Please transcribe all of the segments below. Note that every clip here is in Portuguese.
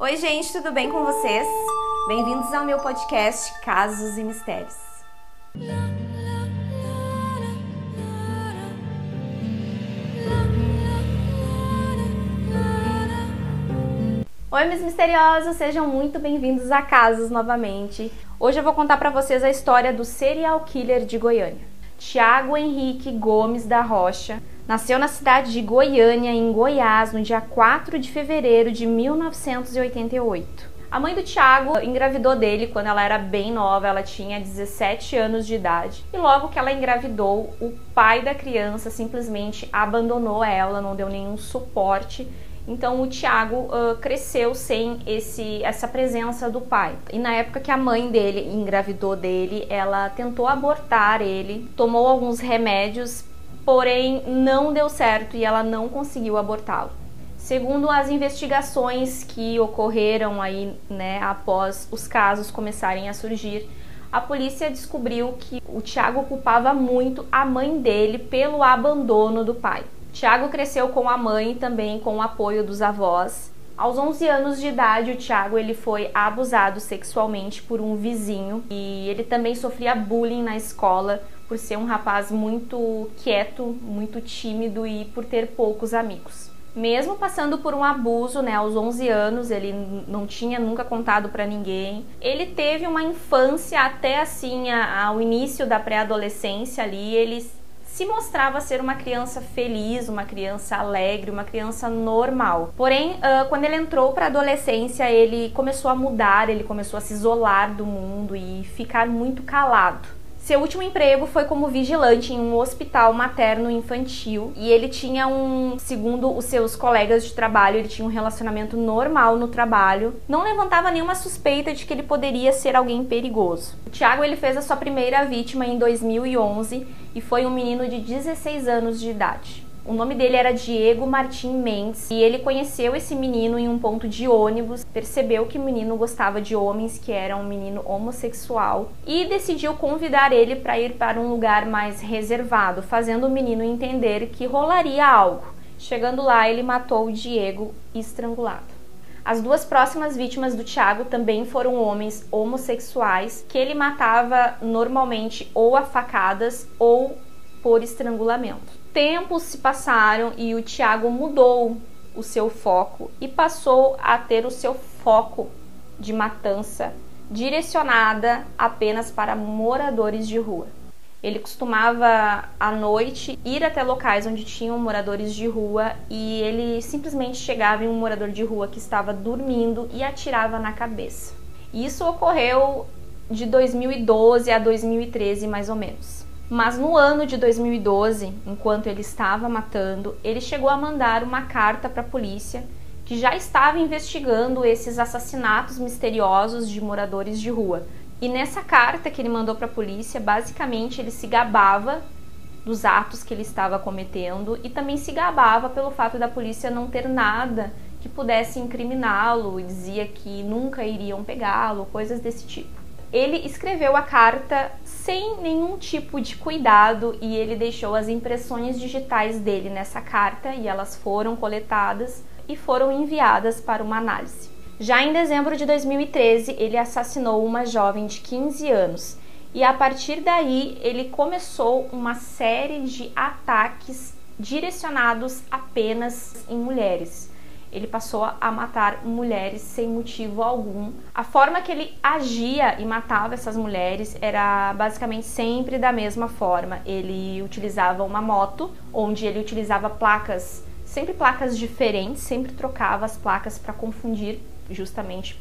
Oi, gente, tudo bem com vocês? Bem-vindos ao meu podcast Casos e Mistérios. Oi, meus misteriosos, sejam muito bem-vindos a Casos novamente. Hoje eu vou contar para vocês a história do serial killer de Goiânia, Tiago Henrique Gomes da Rocha. Nasceu na cidade de Goiânia, em Goiás, no dia 4 de fevereiro de 1988. A mãe do Tiago engravidou dele quando ela era bem nova, ela tinha 17 anos de idade. E logo que ela engravidou, o pai da criança simplesmente abandonou ela, não deu nenhum suporte então o Tiago uh, cresceu sem esse, essa presença do pai. E na época que a mãe dele engravidou dele, ela tentou abortar ele, tomou alguns remédios, porém não deu certo e ela não conseguiu abortá-lo. Segundo as investigações que ocorreram aí, né, após os casos começarem a surgir, a polícia descobriu que o Tiago culpava muito a mãe dele pelo abandono do pai. Tiago cresceu com a mãe também com o apoio dos avós. Aos 11 anos de idade, o Tiago ele foi abusado sexualmente por um vizinho e ele também sofria bullying na escola por ser um rapaz muito quieto, muito tímido e por ter poucos amigos. Mesmo passando por um abuso, né, aos 11 anos, ele não tinha nunca contado para ninguém. Ele teve uma infância até assim ao início da pré-adolescência ali, ele se mostrava ser uma criança feliz, uma criança alegre, uma criança normal. Porém, uh, quando ele entrou para a adolescência, ele começou a mudar, ele começou a se isolar do mundo e ficar muito calado. Seu último emprego foi como vigilante em um hospital materno infantil e ele tinha um, segundo os seus colegas de trabalho, ele tinha um relacionamento normal no trabalho. Não levantava nenhuma suspeita de que ele poderia ser alguém perigoso. O Thiago ele fez a sua primeira vítima em 2011 e foi um menino de 16 anos de idade. O nome dele era Diego Martim Mendes e ele conheceu esse menino em um ponto de ônibus, percebeu que o menino gostava de homens, que era um menino homossexual e decidiu convidar ele para ir para um lugar mais reservado, fazendo o menino entender que rolaria algo. Chegando lá, ele matou o Diego estrangulado. As duas próximas vítimas do Tiago também foram homens homossexuais que ele matava normalmente ou a facadas ou por estrangulamento tempos se passaram e o Tiago mudou o seu foco e passou a ter o seu foco de matança direcionada apenas para moradores de rua. Ele costumava à noite ir até locais onde tinham moradores de rua e ele simplesmente chegava em um morador de rua que estava dormindo e atirava na cabeça. Isso ocorreu de 2012 a 2013 mais ou menos. Mas no ano de 2012, enquanto ele estava matando, ele chegou a mandar uma carta para a polícia que já estava investigando esses assassinatos misteriosos de moradores de rua. E nessa carta que ele mandou para a polícia, basicamente ele se gabava dos atos que ele estava cometendo e também se gabava pelo fato da polícia não ter nada que pudesse incriminá-lo e dizia que nunca iriam pegá-lo, coisas desse tipo. Ele escreveu a carta sem nenhum tipo de cuidado e ele deixou as impressões digitais dele nessa carta e elas foram coletadas e foram enviadas para uma análise. Já em dezembro de 2013, ele assassinou uma jovem de 15 anos e a partir daí ele começou uma série de ataques direcionados apenas em mulheres ele passou a matar mulheres sem motivo algum. A forma que ele agia e matava essas mulheres era basicamente sempre da mesma forma. Ele utilizava uma moto, onde ele utilizava placas, sempre placas diferentes, sempre trocava as placas para confundir justamente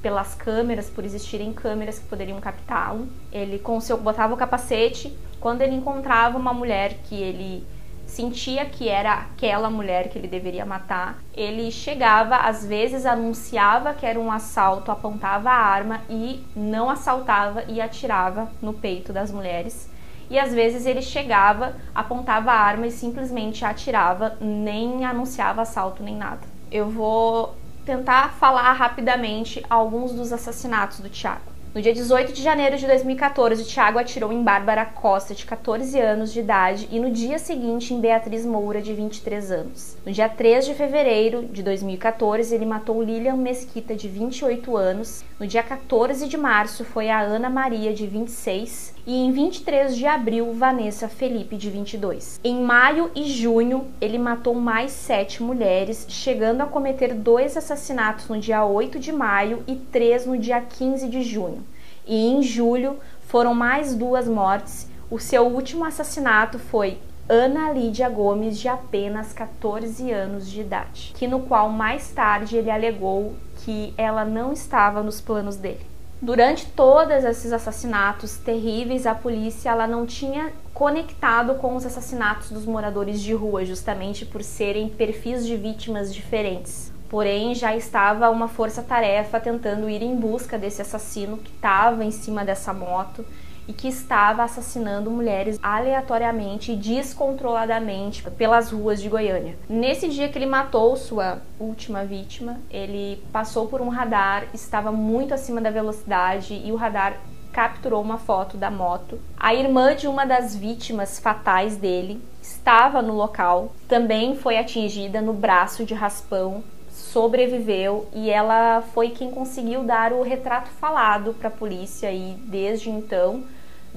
pelas câmeras, por existirem câmeras que poderiam captá-lo. Ele com seu botava o capacete, quando ele encontrava uma mulher que ele sentia que era aquela mulher que ele deveria matar, ele chegava, às vezes anunciava que era um assalto, apontava a arma e não assaltava e atirava no peito das mulheres. E às vezes ele chegava, apontava a arma e simplesmente atirava, nem anunciava assalto nem nada. Eu vou tentar falar rapidamente alguns dos assassinatos do Tiago. No dia 18 de janeiro de 2014, Tiago atirou em Bárbara Costa, de 14 anos de idade, e no dia seguinte em Beatriz Moura, de 23 anos. No dia 3 de fevereiro de 2014, ele matou Lilian Mesquita, de 28 anos. No dia 14 de março, foi a Ana Maria, de 26. E em 23 de abril, Vanessa Felipe, de 22. Em maio e junho, ele matou mais sete mulheres, chegando a cometer dois assassinatos no dia 8 de maio e três no dia 15 de junho e em julho foram mais duas mortes. O seu último assassinato foi Ana Lídia Gomes, de apenas 14 anos de idade, que no qual mais tarde ele alegou que ela não estava nos planos dele. Durante todos esses assassinatos terríveis, a polícia ela não tinha conectado com os assassinatos dos moradores de rua, justamente por serem perfis de vítimas diferentes. Porém, já estava uma força-tarefa tentando ir em busca desse assassino que estava em cima dessa moto e que estava assassinando mulheres aleatoriamente e descontroladamente pelas ruas de Goiânia. Nesse dia que ele matou sua última vítima, ele passou por um radar, estava muito acima da velocidade e o radar capturou uma foto da moto. A irmã de uma das vítimas fatais dele estava no local, também foi atingida no braço de raspão sobreviveu e ela foi quem conseguiu dar o retrato falado para a polícia e desde então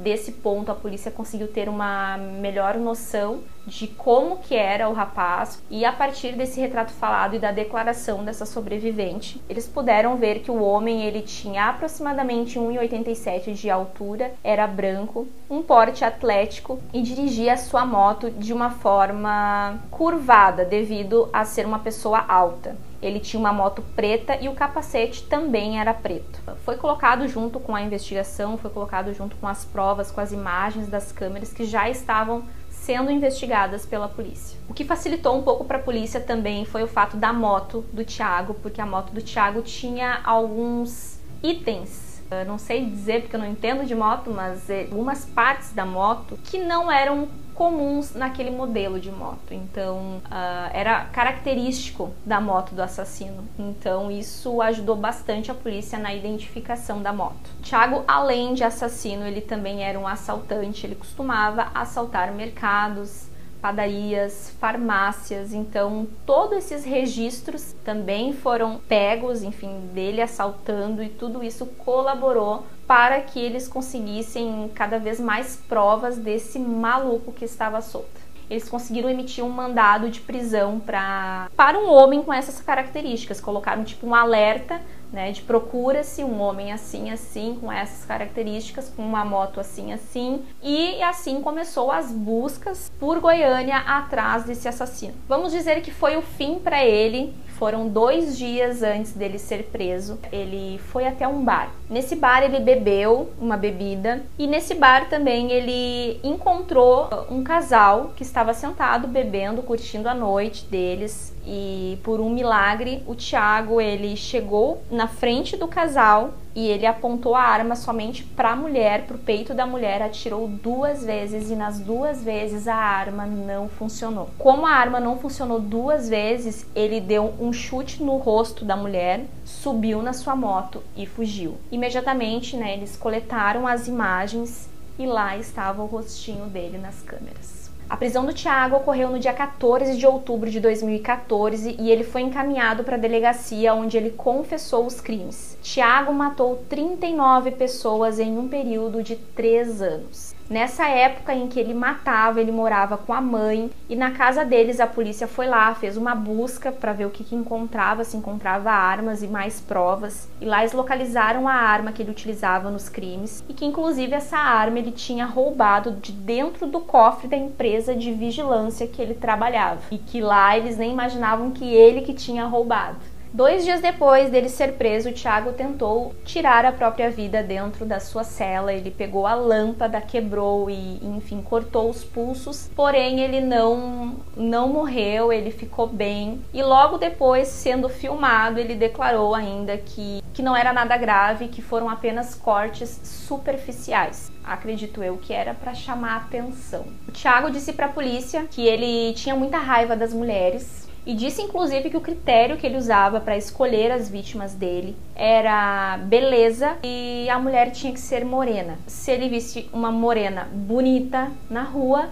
desse ponto a polícia conseguiu ter uma melhor noção de como que era o rapaz e a partir desse retrato falado e da declaração dessa sobrevivente, eles puderam ver que o homem ele tinha aproximadamente 1,87 de altura, era branco, um porte atlético e dirigia sua moto de uma forma curvada devido a ser uma pessoa alta. Ele tinha uma moto preta e o capacete também era preto. Foi colocado junto com a investigação, foi colocado junto com as provas, com as imagens das câmeras que já estavam sendo investigadas pela polícia. O que facilitou um pouco para a polícia também foi o fato da moto do Thiago, porque a moto do Thiago tinha alguns itens eu não sei dizer porque eu não entendo de moto, mas é, algumas partes da moto que não eram comuns naquele modelo de moto. Então, uh, era característico da moto do assassino. Então, isso ajudou bastante a polícia na identificação da moto. Thiago, além de assassino, ele também era um assaltante. Ele costumava assaltar mercados, padarias, farmácias. Então, todos esses registros também foram pegos, enfim, dele assaltando e tudo isso colaborou para que eles conseguissem cada vez mais provas desse maluco que estava solto. Eles conseguiram emitir um mandado de prisão pra, para um homem com essas características. Colocaram tipo um alerta né, de procura-se um homem assim, assim, com essas características, com uma moto assim, assim, e assim começou as buscas por Goiânia atrás desse assassino. Vamos dizer que foi o fim para ele, foram dois dias antes dele ser preso. Ele foi até um bar. Nesse bar ele bebeu uma bebida e nesse bar também ele encontrou um casal que estava sentado bebendo, curtindo a noite deles e por um milagre o Tiago ele chegou na frente do casal e ele apontou a arma somente para a mulher, para o peito da mulher, atirou duas vezes e nas duas vezes a arma não funcionou. Como a arma não funcionou duas vezes, ele deu um chute no rosto da mulher, subiu na sua moto e fugiu. Imediatamente, né, eles coletaram as imagens e lá estava o rostinho dele nas câmeras. A prisão do Tiago ocorreu no dia 14 de outubro de 2014 e ele foi encaminhado para a delegacia onde ele confessou os crimes. Tiago matou 39 pessoas em um período de 3 anos. Nessa época em que ele matava, ele morava com a mãe e na casa deles a polícia foi lá, fez uma busca para ver o que, que, encontrava, se encontrava armas e mais provas. E lá eles localizaram a arma que ele utilizava nos crimes e que inclusive essa arma ele tinha roubado de dentro do cofre da empresa de vigilância que ele trabalhava e que lá eles nem imaginavam que ele que tinha roubado. Dois dias depois dele ser preso, Tiago tentou tirar a própria vida dentro da sua cela. Ele pegou a lâmpada, quebrou e, enfim, cortou os pulsos. Porém, ele não não morreu, ele ficou bem. E logo depois, sendo filmado, ele declarou ainda que, que não era nada grave, que foram apenas cortes superficiais. Acredito eu que era para chamar a atenção. O Tiago disse para a polícia que ele tinha muita raiva das mulheres e disse inclusive que o critério que ele usava para escolher as vítimas dele era beleza e a mulher tinha que ser morena. Se ele visse uma morena bonita na rua,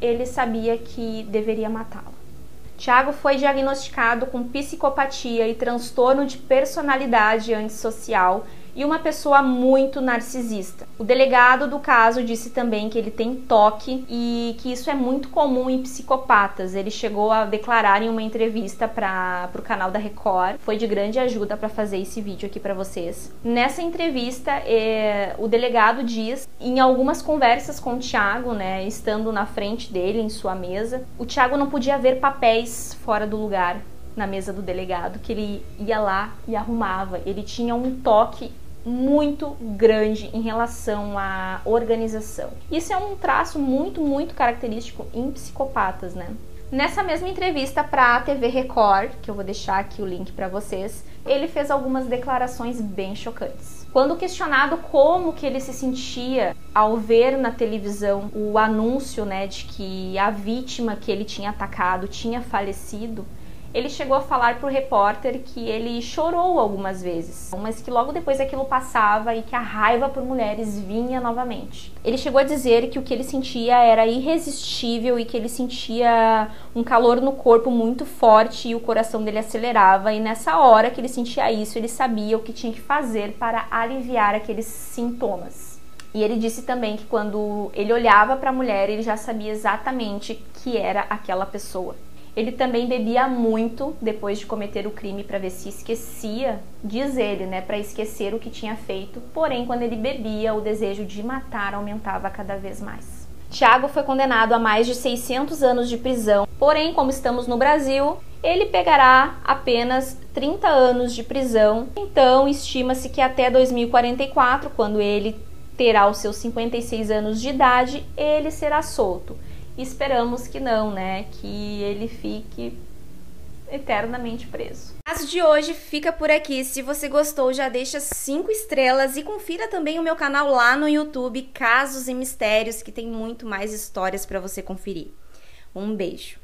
ele sabia que deveria matá-la. Tiago foi diagnosticado com psicopatia e transtorno de personalidade antissocial e uma pessoa muito narcisista. O delegado do caso disse também que ele tem toque e que isso é muito comum em psicopatas. Ele chegou a declarar em uma entrevista para o canal da Record. Foi de grande ajuda para fazer esse vídeo aqui para vocês. Nessa entrevista, é, o delegado diz, em algumas conversas com o Thiago, né, estando na frente dele em sua mesa, o Thiago não podia ver papéis fora do lugar na mesa do delegado, que ele ia lá e arrumava. Ele tinha um toque muito grande em relação à organização. Isso é um traço muito, muito característico em psicopatas, né? Nessa mesma entrevista para a TV Record, que eu vou deixar aqui o link para vocês, ele fez algumas declarações bem chocantes. Quando questionado como que ele se sentia ao ver na televisão o anúncio, né, de que a vítima que ele tinha atacado tinha falecido, ele chegou a falar pro repórter que ele chorou algumas vezes, mas que logo depois aquilo passava e que a raiva por mulheres vinha novamente. Ele chegou a dizer que o que ele sentia era irresistível e que ele sentia um calor no corpo muito forte e o coração dele acelerava, e nessa hora que ele sentia isso, ele sabia o que tinha que fazer para aliviar aqueles sintomas. E ele disse também que quando ele olhava para a mulher, ele já sabia exatamente que era aquela pessoa. Ele também bebia muito depois de cometer o crime para ver se esquecia, diz ele, né, para esquecer o que tinha feito. Porém, quando ele bebia, o desejo de matar aumentava cada vez mais. Tiago foi condenado a mais de 600 anos de prisão. Porém, como estamos no Brasil, ele pegará apenas 30 anos de prisão. Então, estima-se que até 2044, quando ele terá os seus 56 anos de idade, ele será solto. Esperamos que não, né? Que ele fique eternamente preso. O caso de hoje fica por aqui. Se você gostou, já deixa cinco estrelas e confira também o meu canal lá no YouTube, Casos e Mistérios, que tem muito mais histórias para você conferir. Um beijo.